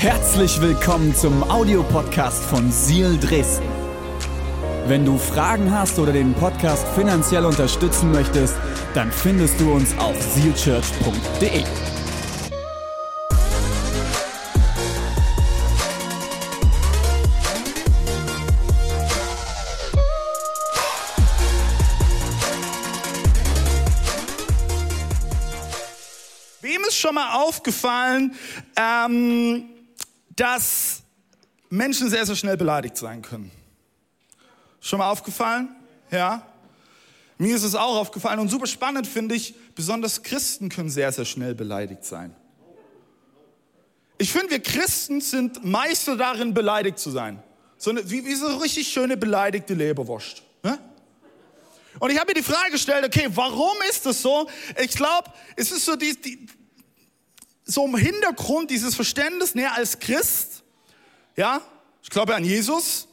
Herzlich willkommen zum Audiopodcast von Seal Dresden. Wenn du Fragen hast oder den Podcast finanziell unterstützen möchtest, dann findest du uns auf sealchurch.de. Wem ist schon mal aufgefallen, ähm, dass Menschen sehr, sehr schnell beleidigt sein können? Schon mal aufgefallen? Ja? Mir ist es auch aufgefallen und super spannend finde ich, besonders Christen können sehr, sehr schnell beleidigt sein. Ich finde, wir Christen sind Meister darin, beleidigt zu sein. So eine, wie, wie so eine richtig schöne beleidigte Leberwurst. Ne? Und ich habe mir die Frage gestellt, okay, warum ist das so? Ich glaube, es ist so, die, die, so im Hintergrund dieses Verständnis, ne, als Christ, ja, ich glaube an Jesus.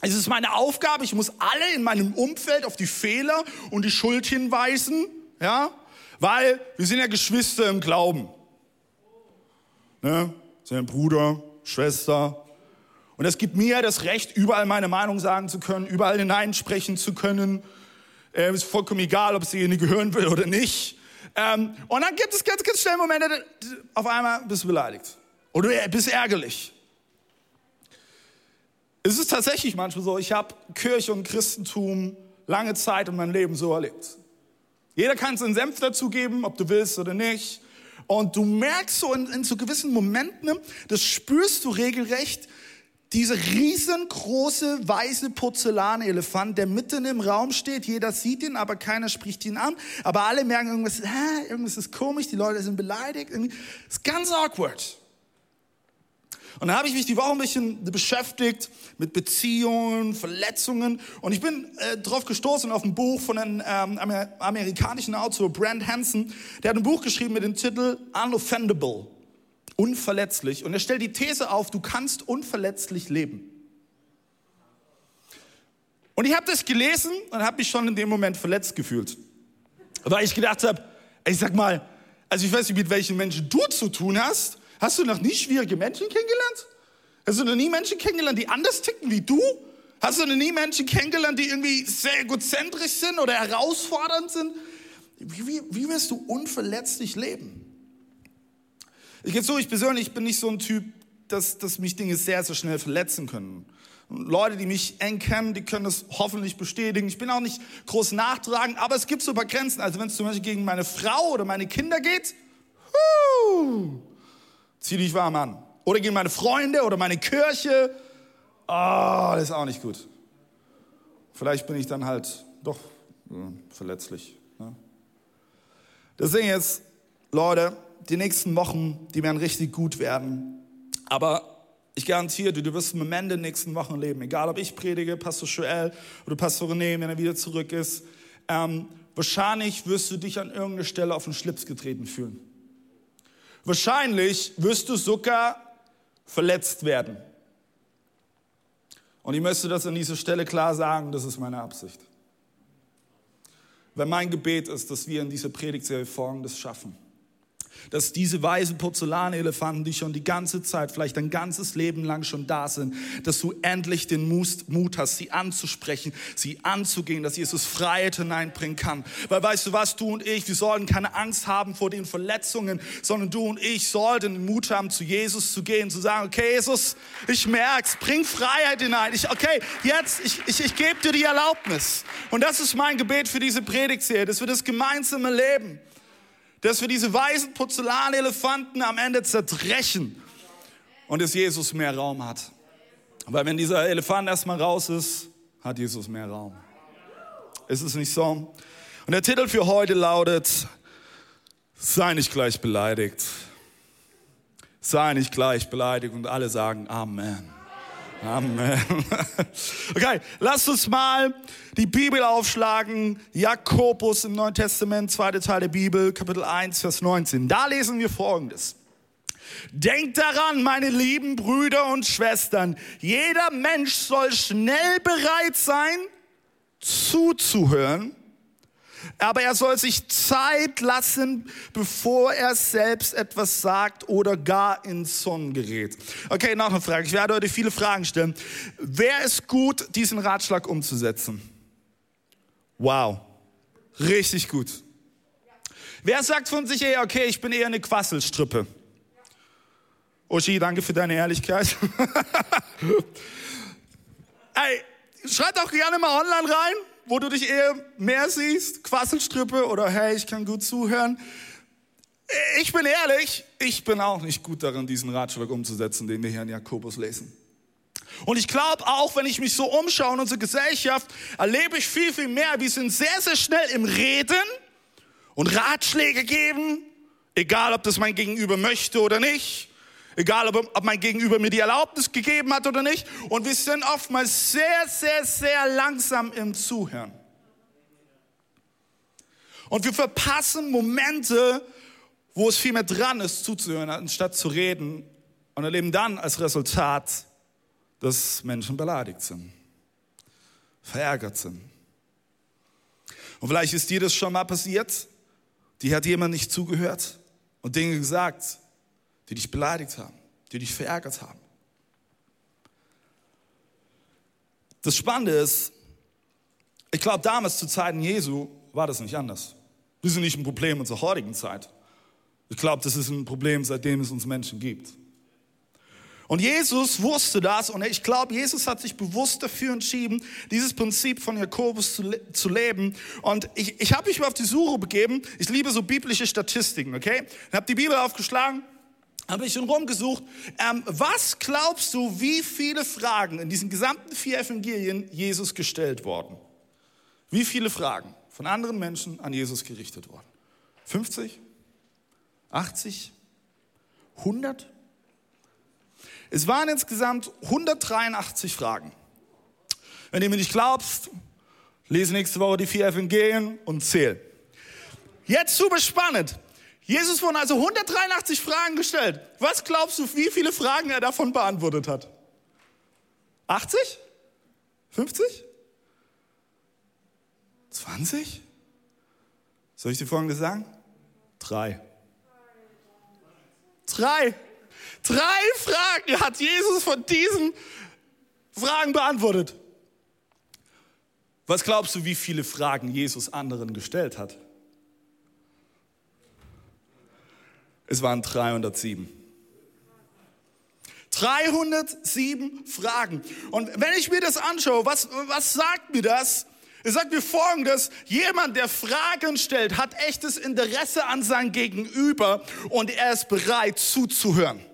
Es ist meine Aufgabe, ich muss alle in meinem Umfeld auf die Fehler und die Schuld hinweisen, ja, weil wir sind ja Geschwister im Glauben. Ne? Sind ja Bruder, Schwester. Und es gibt mir das Recht, überall meine Meinung sagen zu können, überall hineinsprechen zu können. Äh, ist vollkommen egal, ob es derjenige hören will oder nicht. Ähm, und dann gibt es ganz, ganz schnell Momente, auf einmal bist du beleidigt. Oder bist ärgerlich. Es ist tatsächlich manchmal so, ich habe Kirche und Christentum lange Zeit in meinem Leben so erlebt. Jeder kann seinen Senf dazugeben, ob du willst oder nicht. Und du merkst so in, in so gewissen Momenten, das spürst du regelrecht, dieser riesengroße weiße Porzellanelefant, der mitten im Raum steht. Jeder sieht ihn, aber keiner spricht ihn an. Aber alle merken irgendwas, hä, irgendwas ist komisch, die Leute sind beleidigt. Das ist ganz awkward. Und da habe ich mich die Woche ein bisschen beschäftigt mit Beziehungen, Verletzungen. Und ich bin äh, drauf gestoßen auf ein Buch von einem ähm, amerikanischen Autor, Brand Hansen. Der hat ein Buch geschrieben mit dem Titel Unoffendable unverletzlich. Und er stellt die These auf, du kannst unverletzlich leben. Und ich habe das gelesen und habe mich schon in dem Moment verletzt gefühlt. Weil ich gedacht habe, ich sag mal, also ich weiß nicht, mit welchen Menschen du zu tun hast. Hast du noch nie schwierige Menschen kennengelernt? Hast du noch nie Menschen kennengelernt, die anders ticken wie du? Hast du noch nie Menschen kennengelernt, die irgendwie sehr egozentrisch sind oder herausfordernd sind? Wie, wie, wie wirst du unverletzlich leben? Ich gebe so, ich persönlich bin nicht so ein Typ, dass, dass mich Dinge sehr, sehr schnell verletzen können. Leute, die mich eng kennen, die können das hoffentlich bestätigen. Ich bin auch nicht groß nachtragend, aber es gibt so ein paar Grenzen. Also wenn es zum Beispiel gegen meine Frau oder meine Kinder geht, huu, zieh dich warm an. Oder gegen meine Freunde oder meine Kirche, oh, das ist auch nicht gut. Vielleicht bin ich dann halt doch äh, verletzlich. Ne? Deswegen jetzt, Leute, die nächsten Wochen, die werden richtig gut werden. Aber ich garantiere dir, du wirst im Moment der nächsten Wochen leben. Egal, ob ich predige, Pastor Joel oder Pastor René, wenn er wieder zurück ist. Ähm, wahrscheinlich wirst du dich an irgendeiner Stelle auf den Schlips getreten fühlen. Wahrscheinlich wirst du sogar verletzt werden. Und ich möchte das an dieser Stelle klar sagen, das ist meine Absicht. Weil mein Gebet ist, dass wir in dieser Predigtserie Folgendes schaffen dass diese weißen Porzellanelefanten, die schon die ganze Zeit, vielleicht ein ganzes Leben lang schon da sind, dass du endlich den Mut hast, sie anzusprechen, sie anzugehen, dass Jesus Freiheit hineinbringen kann. Weil weißt du was, du und ich, wir sollten keine Angst haben vor den Verletzungen, sondern du und ich sollten den Mut haben, zu Jesus zu gehen, zu sagen, okay, Jesus, ich merk's, bring Freiheit hinein. Ich, okay, jetzt, ich, ich, ich gebe dir die Erlaubnis. Und das ist mein Gebet für diese Predigtserie, dass wir das gemeinsame Leben dass wir diese weißen Porzellanelefanten am Ende zerdrechen und dass Jesus mehr Raum hat. Weil wenn dieser Elefant erstmal raus ist, hat Jesus mehr Raum. Ist es nicht so? Und der Titel für heute lautet, sei nicht gleich beleidigt. Sei nicht gleich beleidigt und alle sagen Amen. Amen. Okay, lasst uns mal die Bibel aufschlagen. Jakobus im Neuen Testament, zweite Teil der Bibel, Kapitel 1, Vers 19. Da lesen wir Folgendes. Denkt daran, meine lieben Brüder und Schwestern, jeder Mensch soll schnell bereit sein, zuzuhören, aber er soll sich Zeit lassen, bevor er selbst etwas sagt oder gar ins Zorn gerät. Okay, noch eine Frage. Ich werde heute viele Fragen stellen. Wer ist gut, diesen Ratschlag umzusetzen? Wow, richtig gut. Wer sagt von sich eher, okay, ich bin eher eine Quasselstrippe? Uschi, danke für deine Ehrlichkeit. Ey, schreib auch gerne mal online rein, wo du dich eher mehr siehst, Quasselstrippe oder hey, ich kann gut zuhören. Ich bin ehrlich, ich bin auch nicht gut darin, diesen Ratschlag umzusetzen, den wir hier in Jakobus lesen. Und ich glaube auch, wenn ich mich so umschaue in unserer Gesellschaft, erlebe ich viel, viel mehr. Wir sind sehr, sehr schnell im Reden und Ratschläge geben, egal ob das mein Gegenüber möchte oder nicht. Egal, ob, ob mein Gegenüber mir die Erlaubnis gegeben hat oder nicht. Und wir sind oftmals sehr, sehr, sehr langsam im Zuhören. Und wir verpassen Momente, wo es viel mehr dran ist, zuzuhören, anstatt zu reden. Und erleben dann als Resultat, dass Menschen beleidigt sind, verärgert sind. Und vielleicht ist dir das schon mal passiert. Die hat jemand nicht zugehört und Dinge gesagt, die dich beleidigt haben, die dich verärgert haben. Das Spannende ist, ich glaube, damals zu Zeiten Jesu war das nicht anders. Das ist nicht ein Problem unserer heutigen Zeit. Ich glaube, das ist ein Problem, seitdem es uns Menschen gibt. Und Jesus wusste das und ich glaube, Jesus hat sich bewusst dafür entschieden, dieses Prinzip von Jakobus zu, le zu leben. Und ich, ich habe mich mal auf die Suche begeben. Ich liebe so biblische Statistiken, okay? Ich habe die Bibel aufgeschlagen, habe ich schon rumgesucht. Ähm, was glaubst du, wie viele Fragen in diesen gesamten vier Evangelien Jesus gestellt worden? Wie viele Fragen von anderen Menschen an Jesus gerichtet worden? 50? 80? 100? Es waren insgesamt 183 Fragen. Wenn du mir nicht glaubst, lese nächste Woche die vier Evangelien und zähl. Jetzt super spannend. Jesus wurden also 183 Fragen gestellt. Was glaubst du, wie viele Fragen er davon beantwortet hat? 80? 50? 20? Soll ich dir folgendes sagen? Drei. Drei. Drei Fragen hat Jesus von diesen Fragen beantwortet. Was glaubst du, wie viele Fragen Jesus anderen gestellt hat? Es waren 307. 307 Fragen. Und wenn ich mir das anschaue, was, was sagt mir das? Es sagt mir folgendes, jemand, der Fragen stellt, hat echtes Interesse an sein Gegenüber und er ist bereit zuzuhören.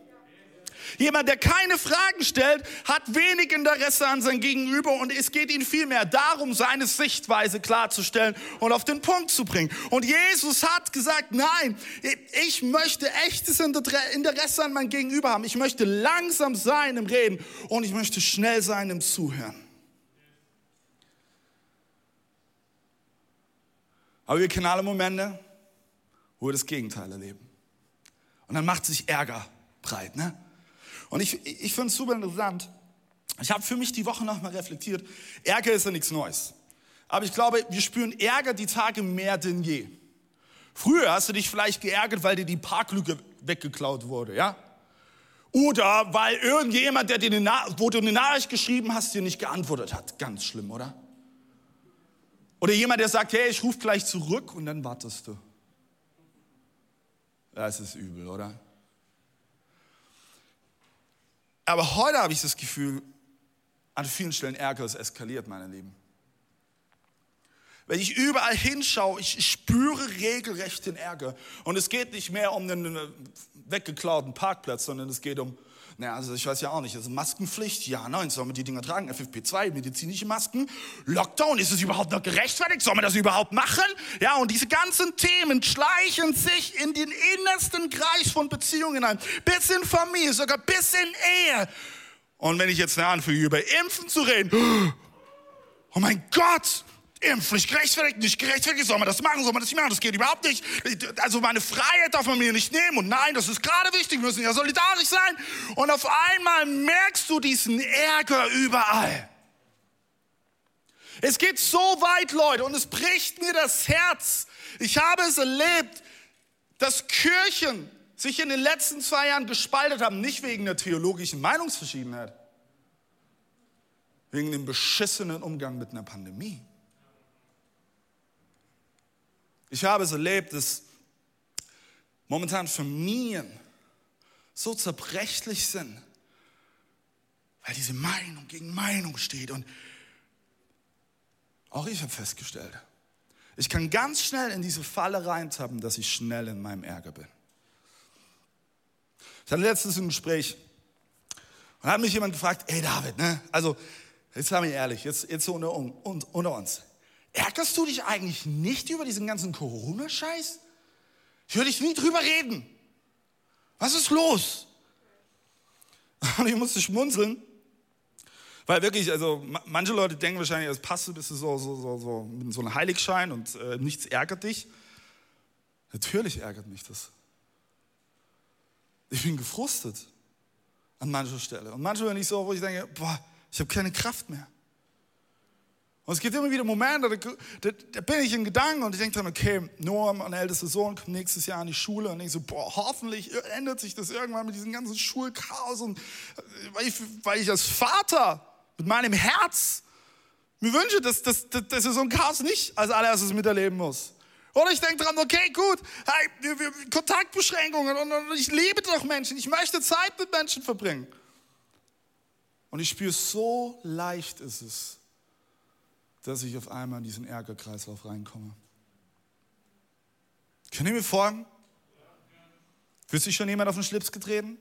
Jemand, der keine Fragen stellt, hat wenig Interesse an sein Gegenüber und es geht ihm vielmehr darum, seine Sichtweise klarzustellen und auf den Punkt zu bringen. Und Jesus hat gesagt, nein, ich möchte echtes Interesse an mein Gegenüber haben. Ich möchte langsam sein im Reden und ich möchte schnell sein im Zuhören. Aber wir kennen alle Momente, wo wir das Gegenteil erleben. Und dann macht sich Ärger breit, ne? Und ich, ich finde es super interessant. Ich habe für mich die Woche nochmal reflektiert. Ärger ist ja nichts Neues. Aber ich glaube, wir spüren Ärger die Tage mehr denn je. Früher hast du dich vielleicht geärgert, weil dir die Parklücke weggeklaut wurde, ja? Oder weil irgendjemand, der dir eine, wo du eine Nachricht geschrieben hast, dir nicht geantwortet hat. Ganz schlimm, oder? Oder jemand, der sagt, hey, ich rufe gleich zurück und dann wartest du. Das ist übel, oder? Aber heute habe ich das Gefühl, an vielen Stellen Ärger ist eskaliert, meine Lieben. Wenn ich überall hinschaue, ich spüre regelrecht den Ärger. Und es geht nicht mehr um einen weggeklauten Parkplatz, sondern es geht um naja, also ich weiß ja auch nicht. Also Maskenpflicht, ja, nein, sollen wir die Dinger tragen? FFP2, medizinische Masken. Lockdown, ist es überhaupt noch gerechtfertigt? Sollen wir das überhaupt machen? Ja, und diese ganzen Themen schleichen sich in den innersten Kreis von Beziehungen ein. Bis in Familie, sogar bis in Ehe. Und wenn ich jetzt anfange, über Impfen zu reden, oh mein Gott, Impfpflicht gerechtfertigt, nicht gerechtfertigt, soll man das machen, soll man das nicht machen, das geht überhaupt nicht. Also meine Freiheit darf man mir nicht nehmen und nein, das ist gerade wichtig, wir müssen ja solidarisch sein. Und auf einmal merkst du diesen Ärger überall. Es geht so weit, Leute, und es bricht mir das Herz. Ich habe es erlebt, dass Kirchen sich in den letzten zwei Jahren gespaltet haben, nicht wegen der theologischen Meinungsverschiedenheit, wegen dem beschissenen Umgang mit einer Pandemie. Ich habe es erlebt, dass momentan Familien so zerbrechlich sind, weil diese Meinung gegen Meinung steht. Und auch ich habe festgestellt, ich kann ganz schnell in diese Falle reintappen, dass ich schnell in meinem Ärger bin. Ich hatte letztens ein Gespräch und hat mich jemand gefragt, ey David, ne? also jetzt sagen wir ehrlich, jetzt, jetzt so unter, unter uns. Ärgerst du dich eigentlich nicht über diesen ganzen Corona-Scheiß? Ich höre dich nie drüber reden. Was ist los? Und ich musste schmunzeln, weil wirklich, also manche Leute denken wahrscheinlich, als Pastor bist du so, so, so, so mit so einem Heiligschein und äh, nichts ärgert dich. Natürlich ärgert mich das. Ich bin gefrustet an mancher Stelle. Und manchmal bin ich so, wo ich denke, boah, ich habe keine Kraft mehr. Und es gibt immer wieder Momente, da, da, da bin ich in Gedanken und ich denke dann, okay, Noah, mein ältester Sohn, kommt nächstes Jahr in die Schule und ich so, boah, hoffentlich ändert sich das irgendwann mit diesem ganzen Schulchaos und äh, weil ich, weil ich als Vater mit meinem Herz mir wünsche, dass, dass, dass er so ein Chaos nicht als allererstes miterleben muss. Oder ich denke dran, okay, gut, hey, Kontaktbeschränkungen und, und ich liebe doch Menschen, ich möchte Zeit mit Menschen verbringen. Und ich spüre, so leicht ist es, dass ich auf einmal in diesen Ärgerkreislauf reinkomme. Könnt ihr mir folgen? Fühlt sich schon jemand auf den Schlips getreten?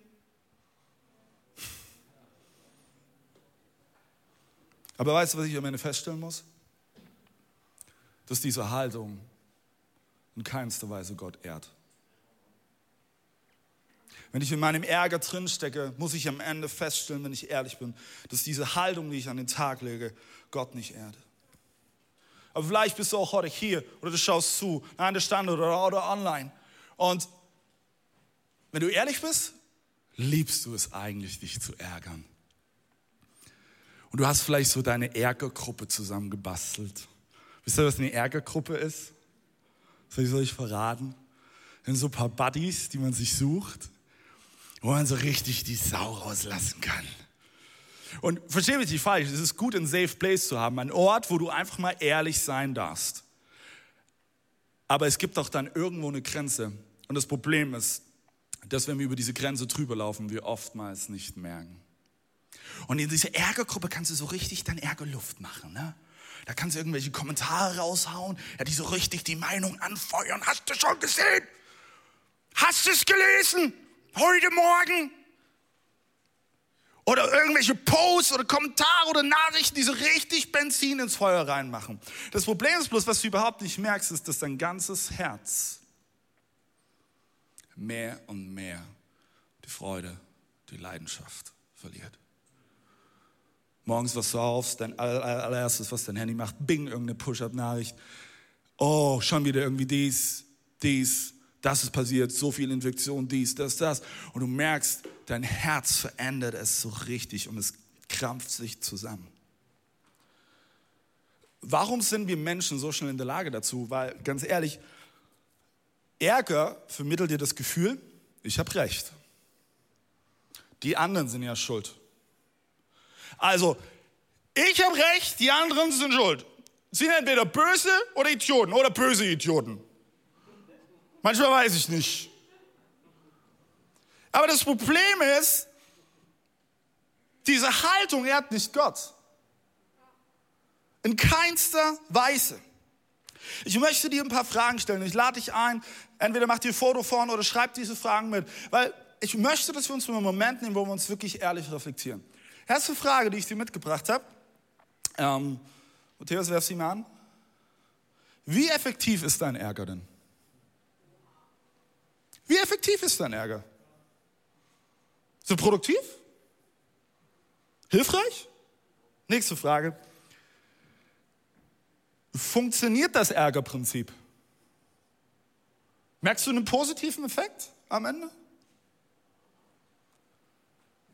Aber weißt du, was ich am Ende feststellen muss? Dass diese Haltung in keinster Weise Gott ehrt. Wenn ich in meinem Ärger drinstecke, muss ich am Ende feststellen, wenn ich ehrlich bin, dass diese Haltung, die ich an den Tag lege, Gott nicht ehrt. Aber vielleicht bist du auch heute hier oder du schaust zu, an der Standort oder, oder online. Und wenn du ehrlich bist, liebst du es eigentlich, dich zu ärgern. Und du hast vielleicht so deine Ärgergruppe zusammengebastelt. Wisst ihr, was eine Ärgergruppe ist? Soll ich euch verraten? Das sind so ein paar Buddies, die man sich sucht, wo man so richtig die Sau rauslassen kann. Und verstehe mich nicht falsch, es ist gut, einen Safe Place zu haben, ein Ort, wo du einfach mal ehrlich sein darfst. Aber es gibt auch dann irgendwo eine Grenze. Und das Problem ist, dass wenn wir über diese Grenze drüber laufen, wir oftmals nicht merken. Und in dieser Ärgergruppe kannst du so richtig dein Ärgerluft machen. Ne? Da kannst du irgendwelche Kommentare raushauen, ja, die so richtig die Meinung anfeuern. Hast du schon gesehen? Hast du es gelesen? Heute Morgen? Oder irgendwelche Posts oder Kommentare oder Nachrichten, die so richtig Benzin ins Feuer reinmachen. Das Problem ist bloß, was du überhaupt nicht merkst, ist, dass dein ganzes Herz mehr und mehr die Freude, die Leidenschaft verliert. Morgens was du auf, dein allererstes, was dein Handy macht, bing, irgendeine Push-Up-Nachricht. Oh, schon wieder irgendwie dies, dies, das ist passiert, so viel Infektion, dies, das, das. Und du merkst, dein Herz verändert es so richtig und es krampft sich zusammen. Warum sind wir Menschen so schnell in der Lage dazu? Weil, ganz ehrlich, Ärger vermittelt dir das Gefühl, ich habe recht. Die anderen sind ja schuld. Also, ich habe recht, die anderen sind schuld. Sie sind entweder böse oder Idioten oder böse Idioten. Manchmal weiß ich nicht. Aber das Problem ist, diese Haltung ehrt nicht Gott. In keinster Weise. Ich möchte dir ein paar Fragen stellen. Ich lade dich ein, entweder mach dir ein Foto vorne oder schreib diese Fragen mit. Weil ich möchte, dass wir uns einen Moment nehmen, wo wir uns wirklich ehrlich reflektieren. Erste Frage, die ich dir mitgebracht habe. Ähm, Matthäus, werf sie mal an. Wie effektiv ist dein Ärger denn? Wie effektiv ist dein Ärger? Ist produktiv? Hilfreich? Nächste Frage. Funktioniert das Ärgerprinzip? Merkst du einen positiven Effekt am Ende?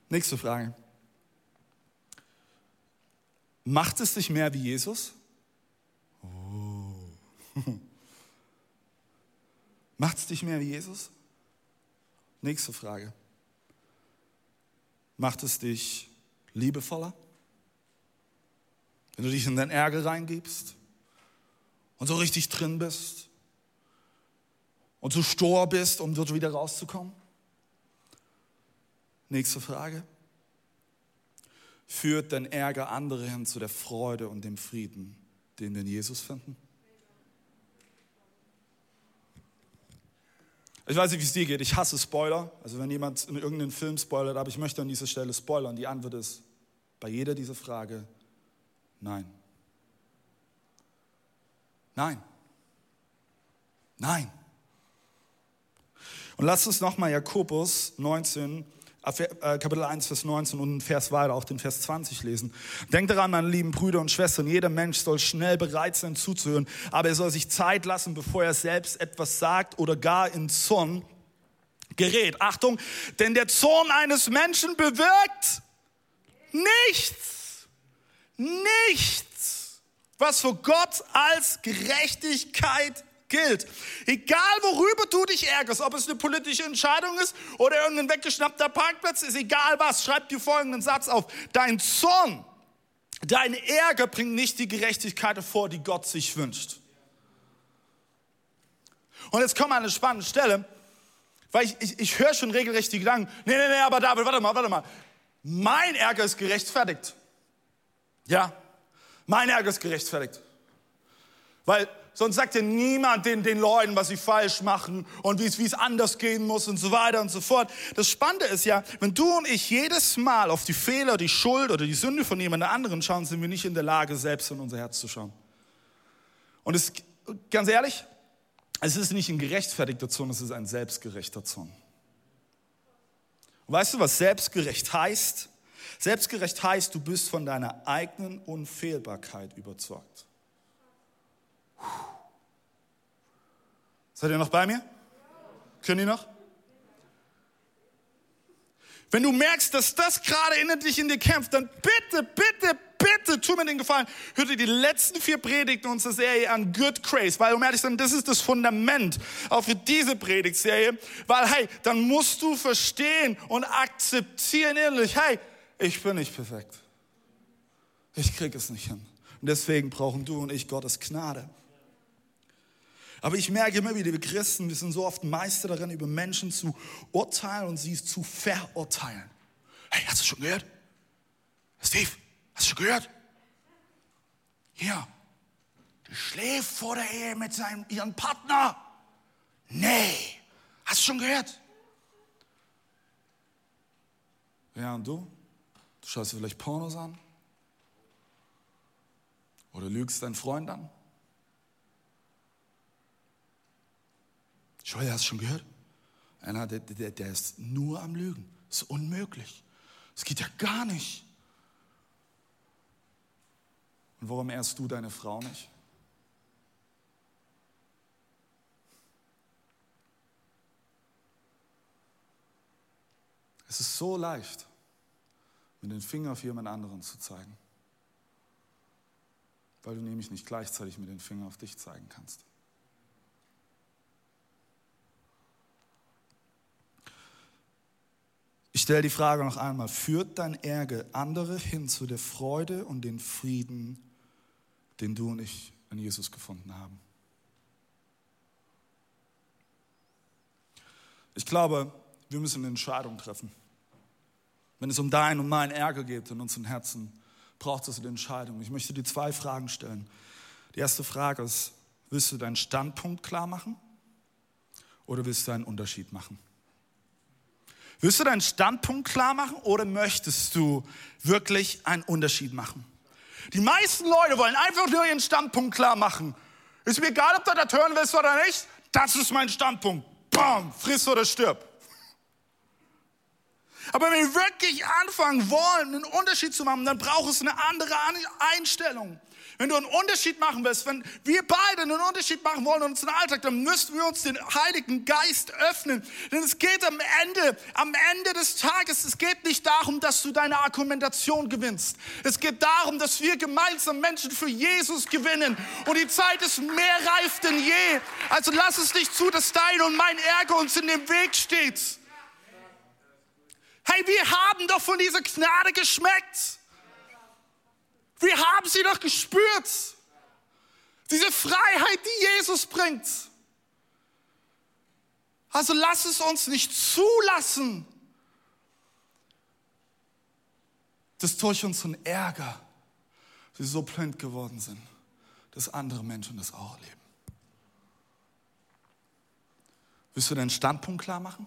Nächste Frage. Macht es dich mehr wie Jesus? Macht es dich mehr wie Jesus? Nächste Frage. Macht es dich liebevoller? Wenn du dich in deinen Ärger reingibst und so richtig drin bist und so stur bist, um dort wieder rauszukommen? Nächste Frage. Führt dein Ärger andere hin zu der Freude und dem Frieden, den wir in Jesus finden? Ich weiß nicht, wie es dir geht. Ich hasse Spoiler. Also wenn jemand in irgendeinen Film spoilert, aber ich möchte an dieser Stelle spoilern. Die Antwort ist bei jeder dieser Frage nein. Nein. Nein. Und lasst uns nochmal Jakobus 19 äh, Kapitel 1, Vers 19 und Vers weiter, auch den Vers 20 lesen. Denkt daran, meine lieben Brüder und Schwestern, jeder Mensch soll schnell bereit sein zuzuhören, aber er soll sich Zeit lassen, bevor er selbst etwas sagt oder gar in Zorn gerät. Achtung, denn der Zorn eines Menschen bewirkt nichts, nichts, was für Gott als Gerechtigkeit gilt. Egal worüber du dich ärgerst, ob es eine politische Entscheidung ist oder irgendein weggeschnappter Parkplatz ist, egal was, schreib dir folgenden Satz auf. Dein Zorn, dein Ärger bringt nicht die Gerechtigkeit hervor, die Gott sich wünscht. Und jetzt kommt mal eine spannende Stelle, weil ich, ich, ich höre schon regelrecht die Gedanken, nee, nee, nee, aber David, warte mal, warte mal. Mein Ärger ist gerechtfertigt. Ja, mein Ärger ist gerechtfertigt. Weil sonst sagt ja niemand den, den Leuten, was sie falsch machen und wie es, anders gehen muss und so weiter und so fort. Das Spannende ist ja, wenn du und ich jedes Mal auf die Fehler, die Schuld oder die Sünde von jemand anderen schauen, sind wir nicht in der Lage, selbst in unser Herz zu schauen. Und es, ganz ehrlich, es ist nicht ein gerechtfertigter Zorn, es ist ein selbstgerechter Zorn. Weißt du, was selbstgerecht heißt? Selbstgerecht heißt, du bist von deiner eigenen Unfehlbarkeit überzeugt. Seid ihr noch bei mir? Können ihr noch? Wenn du merkst, dass das gerade innerlich in dir kämpft, dann bitte, bitte, bitte tu mir den Gefallen. Hör dir die letzten vier Predigten unserer Serie an, Good Grace, weil um ehrlich zu sein, das ist das Fundament auch für diese Predigtserie, weil hey, dann musst du verstehen und akzeptieren innerlich, hey, ich bin nicht perfekt. Ich krieg es nicht hin. Und deswegen brauchen du und ich Gottes Gnade. Aber ich merke immer wieder, wir Christen, wir sind so oft Meister darin, über Menschen zu urteilen und sie zu verurteilen. Hey, hast du schon gehört? Steve, hast du schon gehört? Hier, die schläft vor der Ehe mit seinem, ihrem Partner. Nee, hast du schon gehört? Ja, und du? Du schaust dir vielleicht Pornos an? Oder lügst deinen Freund an? Joel, hast du schon gehört? Einer, der, der, der ist nur am Lügen. Das ist unmöglich. Das geht ja gar nicht. Und warum ehrst du deine Frau nicht? Es ist so leicht, mit dem Finger auf jemand anderen zu zeigen, weil du nämlich nicht gleichzeitig mit dem Finger auf dich zeigen kannst. Ich stelle die Frage noch einmal, führt dein Ärger andere hin zu der Freude und den Frieden, den du und ich in Jesus gefunden haben? Ich glaube, wir müssen eine Entscheidung treffen. Wenn es um dein und mein Ärger geht in unseren Herzen, braucht es eine Entscheidung. Ich möchte dir zwei Fragen stellen. Die erste Frage ist, willst du deinen Standpunkt klar machen oder willst du einen Unterschied machen? Willst du deinen Standpunkt klar machen oder möchtest du wirklich einen Unterschied machen? Die meisten Leute wollen einfach nur ihren Standpunkt klar machen. Ist mir egal, ob du das hören willst oder nicht. Das ist mein Standpunkt. Bam, friss oder stirb. Aber wenn wir wirklich anfangen wollen, einen Unterschied zu machen, dann braucht es eine andere Einstellung. Wenn du einen Unterschied machen willst, wenn wir beide einen Unterschied machen wollen in unserem Alltag, dann müssen wir uns den Heiligen Geist öffnen. Denn es geht am Ende, am Ende des Tages, es geht nicht darum, dass du deine Argumentation gewinnst. Es geht darum, dass wir gemeinsam Menschen für Jesus gewinnen. Und die Zeit ist mehr reif denn je. Also lass es nicht zu, dass dein und mein Ärger uns in dem Weg steht. Hey, wir haben doch von dieser Gnade geschmeckt. Wir haben sie doch gespürt. Diese Freiheit, die Jesus bringt. Also lass es uns nicht zulassen, dass durch unseren Ärger wir so blind geworden sind, dass andere Menschen das auch erleben. Willst du deinen Standpunkt klar machen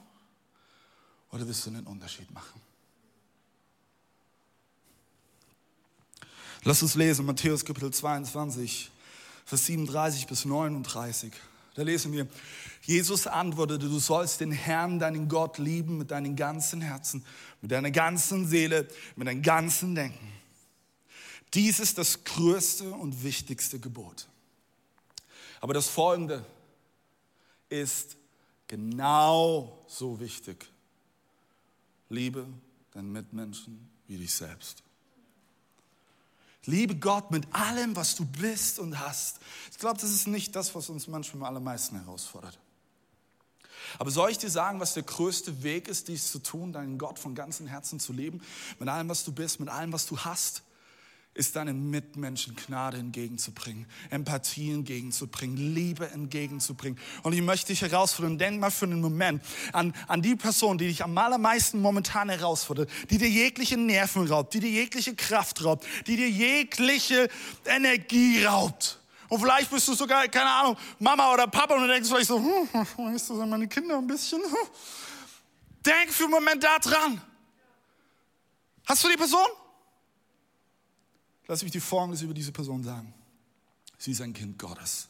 oder willst du einen Unterschied machen? Lass uns lesen, Matthäus Kapitel 22, Vers 37 bis 39. Da lesen wir, Jesus antwortete, du sollst den Herrn, deinen Gott lieben mit deinem ganzen Herzen, mit deiner ganzen Seele, mit deinem ganzen Denken. Dies ist das größte und wichtigste Gebot. Aber das folgende ist genau so wichtig. Liebe deinen Mitmenschen wie dich selbst. Liebe Gott mit allem, was du bist und hast. Ich glaube, das ist nicht das, was uns manchmal am allermeisten herausfordert. Aber soll ich dir sagen, was der größte Weg ist, dies zu tun, deinen Gott von ganzem Herzen zu lieben, mit allem, was du bist, mit allem, was du hast? Ist deinen Mitmenschen Gnade entgegenzubringen, Empathie entgegenzubringen, Liebe entgegenzubringen. Und ich möchte dich herausfordern, denk mal für einen Moment an, an die Person, die dich am allermeisten momentan herausfordert, die dir jegliche Nerven raubt, die dir jegliche Kraft raubt, die dir jegliche Energie raubt. Und vielleicht bist du sogar, keine Ahnung, Mama oder Papa und du denkst vielleicht so, hm, weißt du, sind meine Kinder ein bisschen. Hm. Denk für einen Moment da dran. Hast du die Person? Lass mich die Folgendes über diese Person sagen. Sie ist ein Kind Gottes.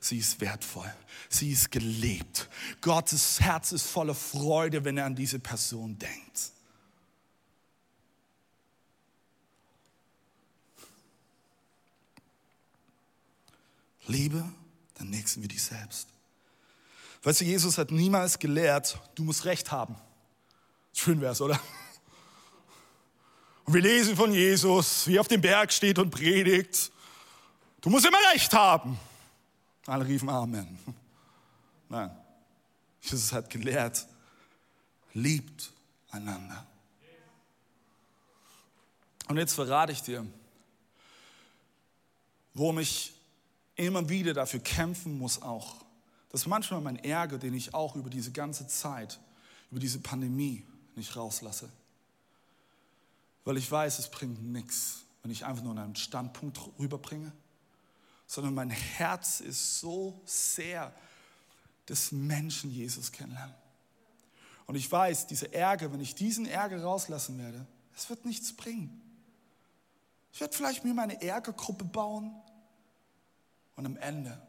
Sie ist wertvoll. Sie ist gelebt. Gottes Herz ist voller Freude, wenn er an diese Person denkt. Liebe den Nächsten wie dich selbst. Weißt du, Jesus hat niemals gelehrt, du musst Recht haben. Schön wär's, oder? Und wir lesen von Jesus, wie er auf dem Berg steht und predigt. Du musst immer recht haben. Alle riefen Amen. Nein, Jesus hat gelehrt, liebt einander. Und jetzt verrate ich dir, worum ich immer wieder dafür kämpfen muss auch, dass manchmal mein Ärger, den ich auch über diese ganze Zeit, über diese Pandemie nicht rauslasse, weil ich weiß, es bringt nichts, wenn ich einfach nur einen Standpunkt rüberbringe, sondern mein Herz ist so sehr, dass Menschen Jesus kennenlernen. Und ich weiß, dieser Ärger, wenn ich diesen Ärger rauslassen werde, es wird nichts bringen. Ich werde vielleicht mir meine Ärgergruppe bauen und am Ende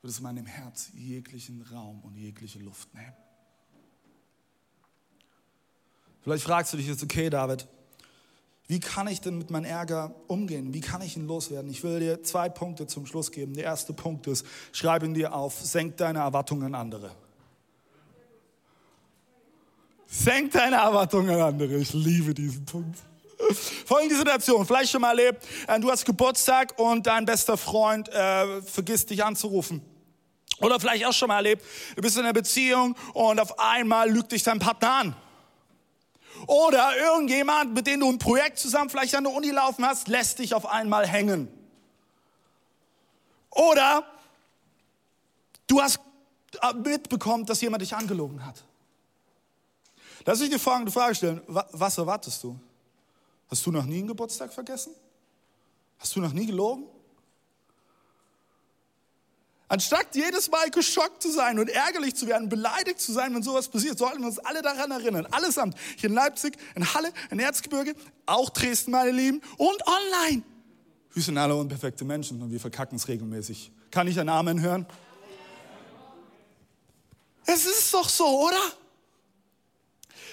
wird es meinem Herz jeglichen Raum und jegliche Luft nehmen. Vielleicht fragst du dich jetzt, okay, David, wie kann ich denn mit meinem Ärger umgehen? Wie kann ich ihn loswerden? Ich will dir zwei Punkte zum Schluss geben. Der erste Punkt ist, schreib ihn dir auf, senk deine Erwartungen an andere. Senk deine Erwartungen an andere. Ich liebe diesen Punkt. Folgende Situation, vielleicht schon mal erlebt, äh, du hast Geburtstag und dein bester Freund äh, vergisst dich anzurufen. Oder vielleicht auch schon mal erlebt, du bist in einer Beziehung und auf einmal lügt dich dein Partner an. Oder irgendjemand, mit dem du ein Projekt zusammen vielleicht an der Uni laufen hast, lässt dich auf einmal hängen. Oder du hast äh, mitbekommen, dass jemand dich angelogen hat. Lass mich dir folgende Frage stellen. Was erwartest du? Hast du noch nie einen Geburtstag vergessen? Hast du noch nie gelogen? Anstatt jedes Mal geschockt zu sein und ärgerlich zu werden, beleidigt zu sein, wenn sowas passiert, sollten wir uns alle daran erinnern. Allesamt. Hier in Leipzig, in Halle, in Erzgebirge, auch Dresden, meine Lieben, und online. Wir sind alle unperfekte Menschen und wir verkacken es regelmäßig. Kann ich einen Amen hören? Es ist doch so, oder?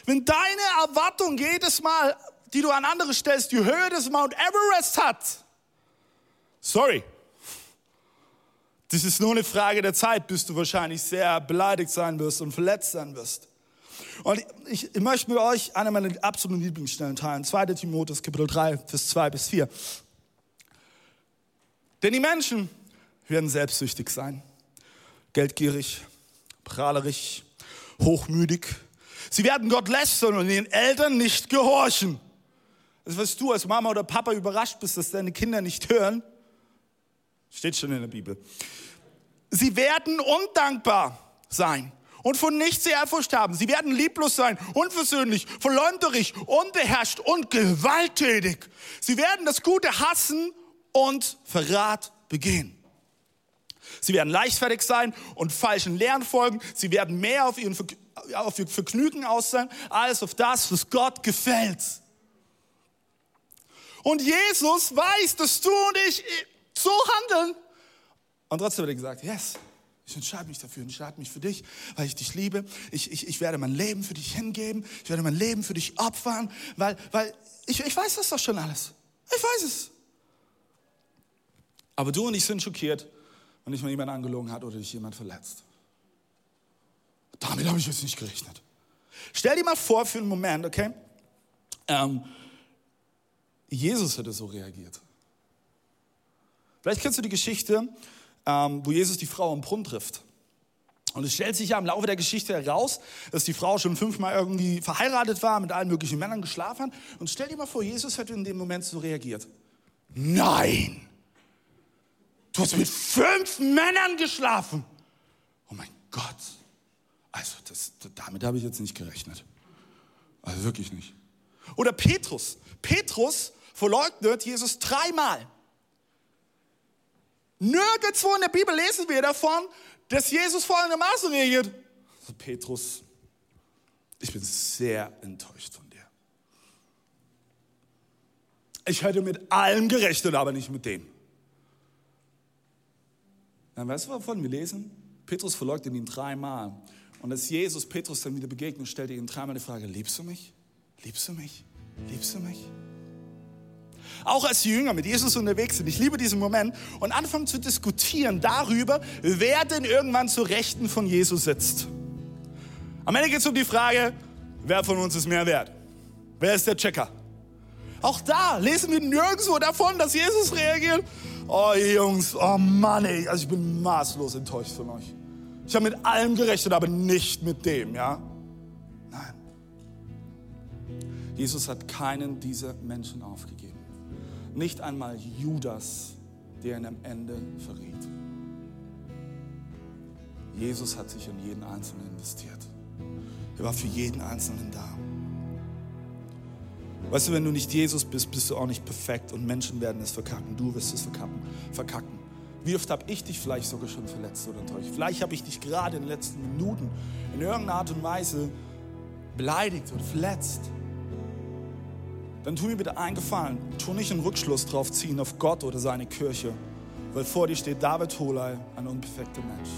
Wenn deine Erwartung jedes Mal, die du an andere stellst, die Höhe des Mount Everest hat, Sorry. Das ist nur eine Frage der Zeit, bis du wahrscheinlich sehr beleidigt sein wirst und verletzt sein wirst. Und ich, ich möchte mit euch eine meiner absoluten Lieblingsstellen teilen. 2. Timotheus, Kapitel 3, Vers 2 bis 4. Denn die Menschen werden selbstsüchtig sein, geldgierig, prahlerisch, hochmütig. Sie werden Gott lästern und ihren Eltern nicht gehorchen. Also was du als Mama oder Papa überrascht bist, dass deine Kinder nicht hören, steht schon in der Bibel. Sie werden undankbar sein und von nichts Ehrfurcht haben. Sie werden lieblos sein, unversöhnlich, verleumderig, unbeherrscht und gewalttätig. Sie werden das Gute hassen und Verrat begehen. Sie werden leichtfertig sein und falschen Lehren folgen. Sie werden mehr auf, ihren, auf ihr Vergnügen aus sein, als auf das, was Gott gefällt. Und Jesus weiß, dass du und ich so handeln. Und trotzdem hat er gesagt, yes, ich entscheide mich dafür, entscheide mich für dich, weil ich dich liebe. Ich, ich, ich werde mein Leben für dich hingeben. Ich werde mein Leben für dich opfern, weil, weil ich, ich weiß das doch schon alles. Ich weiß es. Aber du und ich sind schockiert, wenn dich mal jemand angelogen hat oder dich jemand verletzt. Damit habe ich jetzt nicht gerechnet. Stell dir mal vor für einen Moment, okay? Ähm, Jesus hätte so reagiert. Vielleicht kennst du die Geschichte, ähm, wo Jesus die Frau am Brunnen trifft. Und es stellt sich ja im Laufe der Geschichte heraus, dass die Frau schon fünfmal irgendwie verheiratet war, mit allen möglichen Männern geschlafen hat. Und stell dir mal vor, Jesus hätte in dem Moment so reagiert. Nein! Du hast mit fünf Männern geschlafen. Oh mein Gott. Also das, damit habe ich jetzt nicht gerechnet. Also wirklich nicht. Oder Petrus. Petrus verleugnet Jesus dreimal. Nirgendwo in der Bibel lesen wir davon, dass Jesus folgendermaßen reagiert. Also Petrus, ich bin sehr enttäuscht von dir. Ich hätte mit allem gerechnet, aber nicht mit dem. Dann weißt du, wovon wir lesen? Petrus verleugnet ihn dreimal. Und als Jesus Petrus dann wieder begegnet, stellt er ihm dreimal die Frage, liebst du mich? Liebst du mich? Liebst du mich? Auch als Jünger mit Jesus unterwegs sind, ich liebe diesen Moment, und anfangen zu diskutieren darüber, wer denn irgendwann zur Rechten von Jesus sitzt. Am Ende geht es um die Frage, wer von uns ist mehr wert? Wer ist der Checker? Auch da lesen wir nirgendwo davon, dass Jesus reagiert. Oh Jungs, oh Mann, ey. also ich bin maßlos enttäuscht von euch. Ich habe mit allem gerechnet, aber nicht mit dem, ja? Nein. Jesus hat keinen dieser Menschen aufgegeben. Nicht einmal Judas, der ihn am Ende verriet. Jesus hat sich in jeden Einzelnen investiert. Er war für jeden Einzelnen da. Weißt du, wenn du nicht Jesus bist, bist du auch nicht perfekt und Menschen werden es verkacken. Du wirst es verkacken. verkacken. Wie oft habe ich dich vielleicht sogar schon verletzt oder enttäuscht? Vielleicht habe ich dich gerade in den letzten Minuten in irgendeiner Art und Weise beleidigt oder verletzt. Dann tu mir bitte einen Gefallen. Tu nicht einen Rückschluss drauf ziehen auf Gott oder seine Kirche, weil vor dir steht David Holei, ein unperfekter Mensch.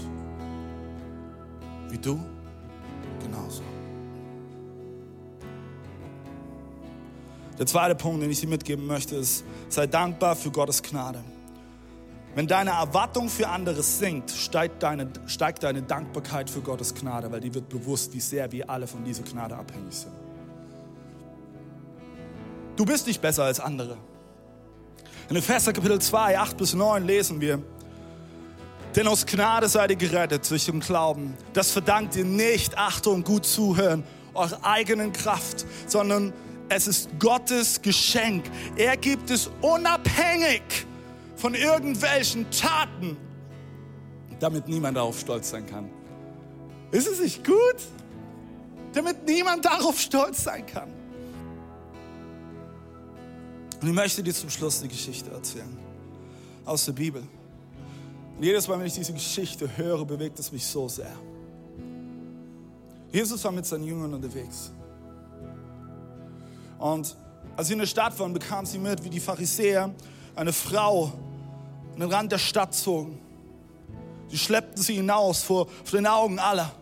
Wie du? Genauso. Der zweite Punkt, den ich dir mitgeben möchte, ist, sei dankbar für Gottes Gnade. Wenn deine Erwartung für andere sinkt, steigt deine, steigt deine Dankbarkeit für Gottes Gnade, weil die wird bewusst, wie sehr wir alle von dieser Gnade abhängig sind. Du bist nicht besser als andere. In Epheser Kapitel 2, 8 bis 9 lesen wir, denn aus Gnade seid ihr gerettet durch den Glauben. Das verdankt ihr nicht, Achtung, gut zuhören, eurer eigenen Kraft, sondern es ist Gottes Geschenk. Er gibt es unabhängig von irgendwelchen Taten, damit niemand darauf stolz sein kann. Ist es nicht gut? Damit niemand darauf stolz sein kann. Und ich möchte dir zum Schluss eine Geschichte erzählen aus der Bibel. Und jedes Mal, wenn ich diese Geschichte höre, bewegt es mich so sehr. Jesus war mit seinen Jüngern unterwegs. Und als sie in der Stadt waren, bekam sie mit, wie die Pharisäer eine Frau an den Rand der Stadt zogen. Sie schleppten sie hinaus vor, vor den Augen aller.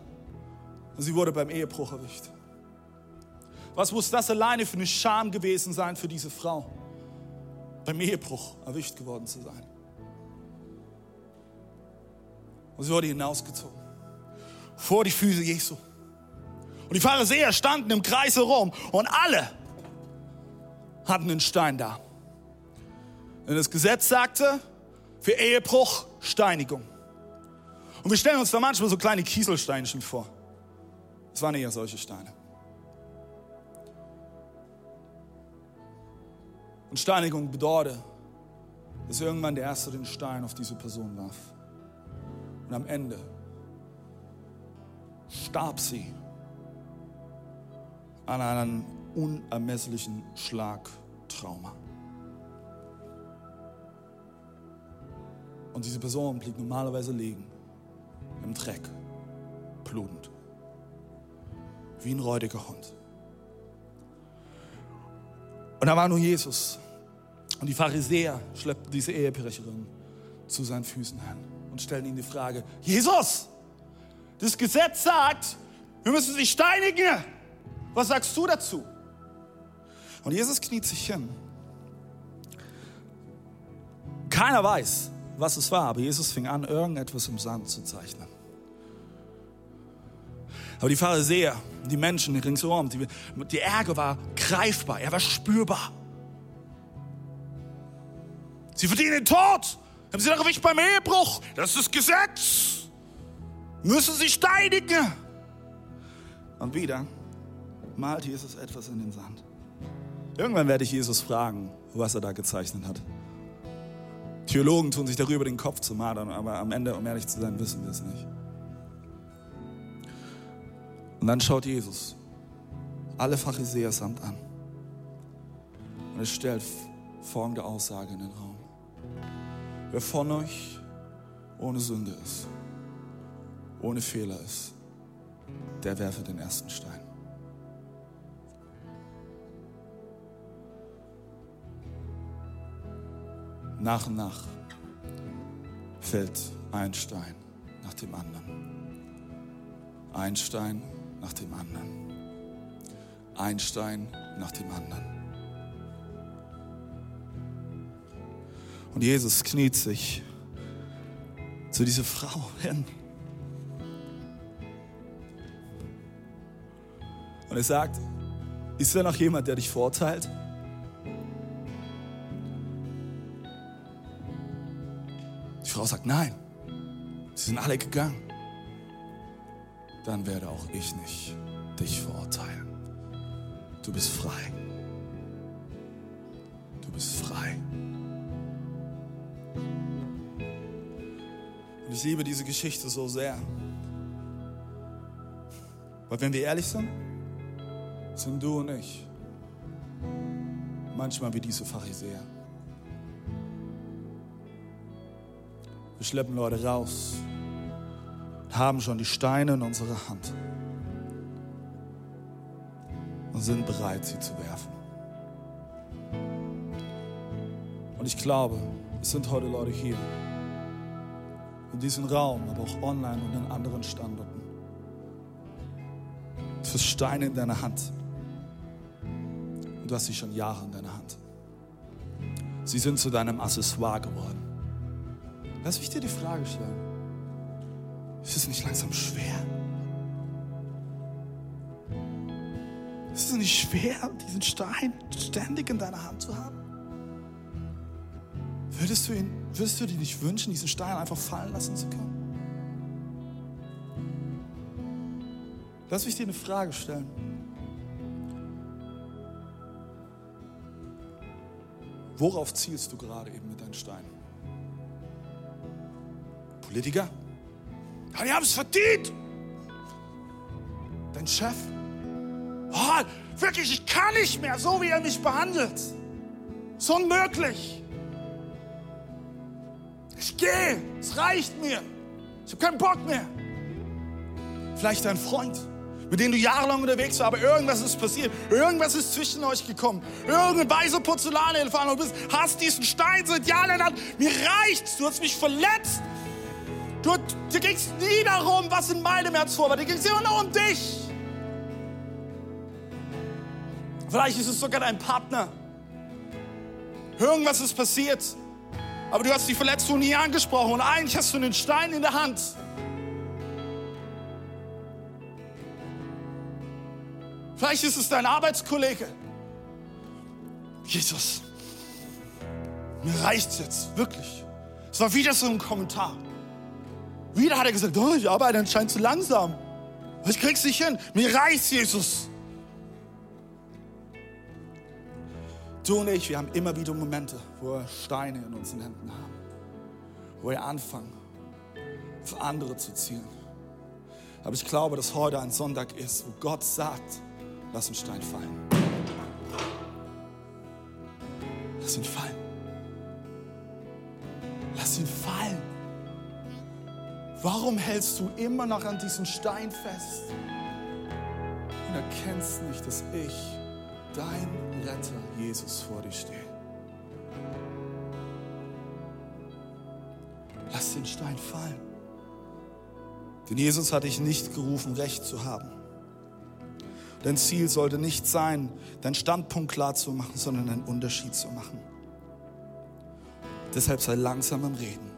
Und sie wurde beim Ehebruch erwischt. Was muss das alleine für eine Scham gewesen sein für diese Frau? beim Ehebruch erwischt geworden zu sein. Und sie wurde hinausgezogen. Vor die Füße Jesu. Und die Pharisäer standen im Kreis herum und alle hatten einen Stein da. Denn das Gesetz sagte, für Ehebruch Steinigung. Und wir stellen uns da manchmal so kleine Kieselsteinchen vor. Es waren eher solche Steine. Und Steinigung bedeutet, dass irgendwann der Erste den Stein auf diese Person warf. Und am Ende starb sie an einem unermesslichen Schlagtrauma. Und diese Person blieb normalerweise liegen, im Dreck, blutend, wie ein räudiger Hund. Und da war nur Jesus. Und die Pharisäer schleppten diese Ehebrecherin zu seinen Füßen hin und stellten ihm die Frage, Jesus, das Gesetz sagt, wir müssen sie steinigen. Was sagst du dazu? Und Jesus kniet sich hin. Keiner weiß, was es war, aber Jesus fing an, irgendetwas im Sand zu zeichnen. Aber die Pharisäer, die Menschen ringsherum, die, die Ärger war greifbar, er war spürbar. Sie verdienen den Tod. Haben sie doch beim Ehebruch. Das ist Gesetz. Müssen sie steinigen. Und wieder malt Jesus etwas in den Sand. Irgendwann werde ich Jesus fragen, was er da gezeichnet hat. Theologen tun sich darüber den Kopf zu madern, aber am Ende, um ehrlich zu sein, wissen wir es nicht. Und dann schaut Jesus alle Pharisäer samt an. Und er stellt folgende Aussage in den Raum. Wer von euch ohne Sünde ist, ohne Fehler ist, der werfe den ersten Stein. Nach und nach fällt ein Stein nach dem anderen. Ein Stein nach dem anderen. Ein Stein nach dem anderen. Und Jesus kniet sich zu dieser Frau hin. Und er sagt, ist da noch jemand, der dich verurteilt? Frau sagt, nein, sie sind alle gegangen, dann werde auch ich nicht dich verurteilen. Du bist frei. Du bist frei. Und ich liebe diese Geschichte so sehr. Weil wenn wir ehrlich sind, sind du und ich manchmal wie diese Pharisäer. Wir schleppen Leute raus haben schon die Steine in unserer Hand und sind bereit, sie zu werfen. Und ich glaube, es sind heute Leute hier, diesem Raum, aber auch online und in anderen Standorten. Du hast Steine in deiner Hand. Und du hast sie schon Jahre in deiner Hand. Sie sind zu deinem Accessoire geworden. Lass mich dir die Frage stellen. Ist es nicht langsam schwer? Ist es nicht schwer, diesen Stein ständig in deiner Hand zu haben? Würdest du, ihn, würdest du dir nicht wünschen, diesen Stein einfach fallen lassen zu können? Lass mich dir eine Frage stellen. Worauf zielst du gerade eben mit deinen Steinen? Politiker? Ja, die haben es verdient. Dein Chef? Oh, wirklich, ich kann nicht mehr, so wie er mich behandelt. So unmöglich. Gehe, es reicht mir. Ich habe keinen Bock mehr. Vielleicht dein Freund, mit dem du jahrelang unterwegs warst, aber irgendwas ist passiert. Irgendwas ist zwischen euch gekommen. Irgendeine weiße Porzellanelefant und du bist, hast diesen Stein seit Jahren Hand. Mir reicht's, du hast mich verletzt. Du, dir ging es nie darum, was in meinem Herz vor war. Dir ging es immer nur um dich. Vielleicht ist es sogar dein Partner. Irgendwas ist passiert. Aber du hast die Verletzung nie angesprochen und eigentlich hast du einen Stein in der Hand. Vielleicht ist es dein Arbeitskollege. Jesus, mir reicht's jetzt, wirklich. Es war wieder so ein Kommentar. Wieder hat er gesagt, oh, ich arbeite anscheinend zu langsam. Ich krieg's nicht hin. Mir reicht's, Jesus. Du und ich, wir haben immer wieder Momente, wo wir Steine in unseren Händen haben. Wo wir anfangen, für andere zu zielen. Aber ich glaube, dass heute ein Sonntag ist, wo Gott sagt, lass einen Stein fallen. Lass ihn fallen. Lass ihn fallen. Warum hältst du immer noch an diesem Stein fest und erkennst nicht, dass ich, dein Retter, Jesus, vor dir stehe? Lass den Stein fallen. Denn Jesus hat dich nicht gerufen, Recht zu haben. Dein Ziel sollte nicht sein, deinen Standpunkt klar zu machen, sondern einen Unterschied zu machen. Deshalb sei langsam im Reden,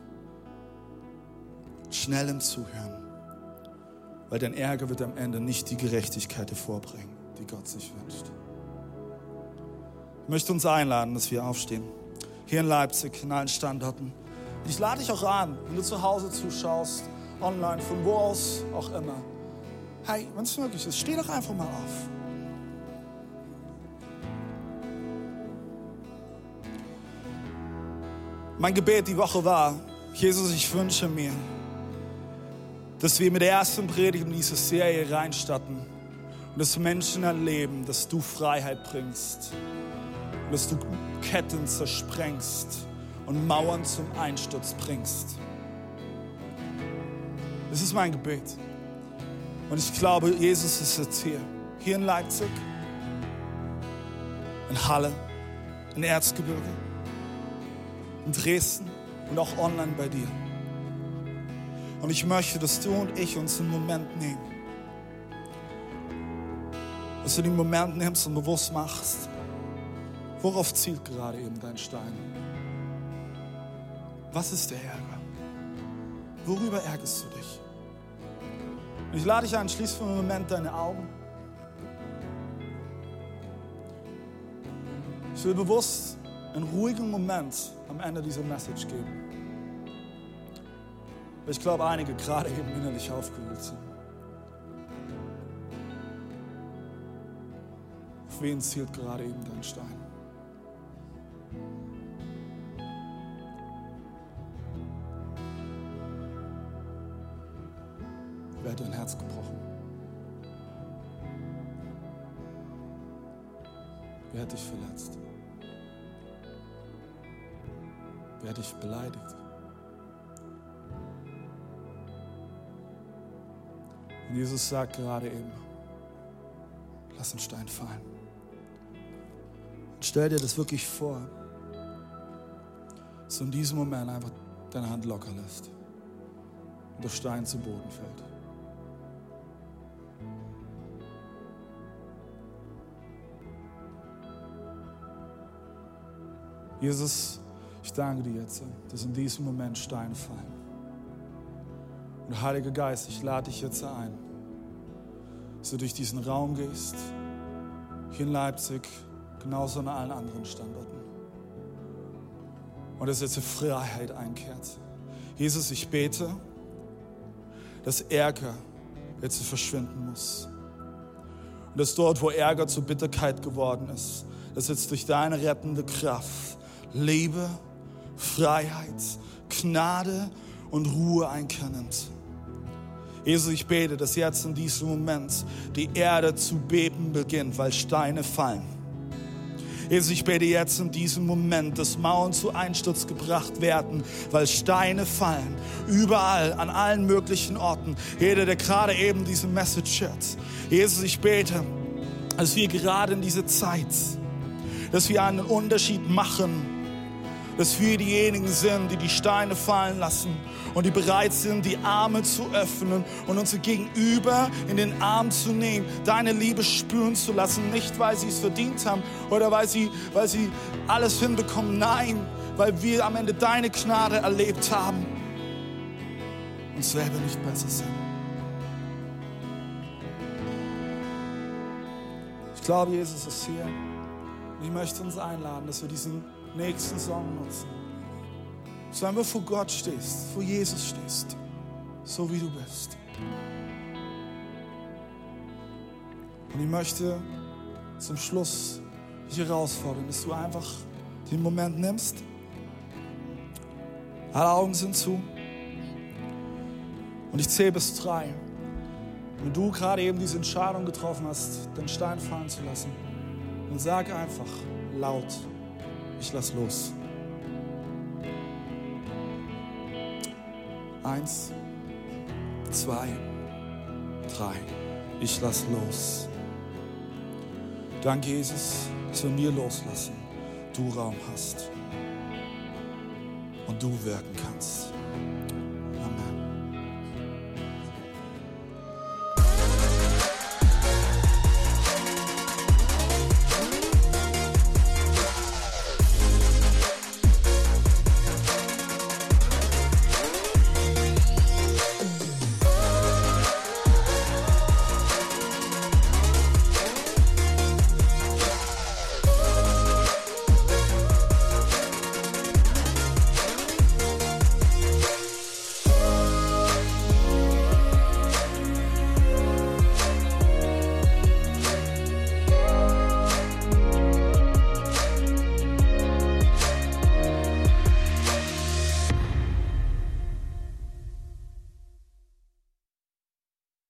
schnell im Zuhören, weil dein Ärger wird am Ende nicht die Gerechtigkeit hervorbringen, die Gott sich wünscht. Ich möchte uns einladen, dass wir aufstehen. Hier in Leipzig, in allen Standorten. Ich lade dich auch an, wenn du zu Hause zuschaust, online, von wo aus auch immer. Hey, wenn es möglich ist, steh doch einfach mal auf. Mein Gebet die Woche war, Jesus, ich wünsche mir, dass wir mit der ersten Predigt in diese Serie reinstatten und dass Menschen erleben, dass du Freiheit bringst und dass du Ketten zersprengst und Mauern zum Einsturz bringst. Das ist mein Gebet. Und ich glaube, Jesus ist jetzt hier. Hier in Leipzig, in Halle, in Erzgebirge in Dresden und auch online bei dir. Und ich möchte, dass du und ich uns einen Moment nehmen. Dass du den Moment nimmst und bewusst machst, worauf zielt gerade eben dein Stein? Was ist der Ärger? Worüber ärgerst du dich? Ich lade dich ein, schließ für einen Moment deine Augen. Ich will bewusst einen ruhigen Moment am Ende dieser Message geben. Ich glaube, einige gerade eben innerlich aufgewühlt sind. Auf wen zielt gerade eben dein Stein? Wer hat dein Herz gebrochen? Wer hat dich verletzt? Wer hat dich beleidigt? Und Jesus sagt gerade eben, lass den Stein fallen. Und stell dir das wirklich vor, dass du in diesem Moment einfach deine Hand locker lässt und der Stein zu Boden fällt. Jesus ich danke dir jetzt, dass in diesem Moment Steine fallen. Und Heiliger Geist, ich lade dich jetzt ein, dass du durch diesen Raum gehst, hier in Leipzig, genauso an allen anderen Standorten. Und dass jetzt Freiheit einkehrt. Jesus, ich bete, dass Ärger jetzt verschwinden muss. Und dass dort, wo Ärger zu Bitterkeit geworden ist, dass jetzt durch deine rettende Kraft Liebe Freiheit, Gnade und Ruhe einkennend. Jesus, ich bete, dass jetzt in diesem Moment die Erde zu beben beginnt, weil Steine fallen. Jesus, ich bete jetzt in diesem Moment, dass Mauern zu Einsturz gebracht werden, weil Steine fallen. Überall, an allen möglichen Orten. Jeder, der gerade eben diese Message hört. Jesus, ich bete, dass wir gerade in dieser Zeit, dass wir einen Unterschied machen dass wir diejenigen sind, die die Steine fallen lassen und die bereit sind, die Arme zu öffnen und unser Gegenüber in den Arm zu nehmen, deine Liebe spüren zu lassen, nicht weil sie es verdient haben oder weil sie, weil sie alles hinbekommen, nein, weil wir am Ende deine Gnade erlebt haben und selber nicht besser sind. Ich glaube, Jesus ist hier. Und ich möchte uns einladen, dass wir diesen nächsten Song nutzen. Dass du einfach vor Gott stehst, vor Jesus stehst, so wie du bist. Und ich möchte zum Schluss dich herausfordern, dass du einfach den Moment nimmst. Alle Augen sind zu. Und ich zähle bis drei. Wenn du gerade eben diese Entscheidung getroffen hast, den Stein fallen zu lassen, dann sag einfach laut, ich lass los. Eins, zwei, drei. Ich lass los. Danke, Jesus, dass wir mir loslassen, du Raum hast und du wirken kannst.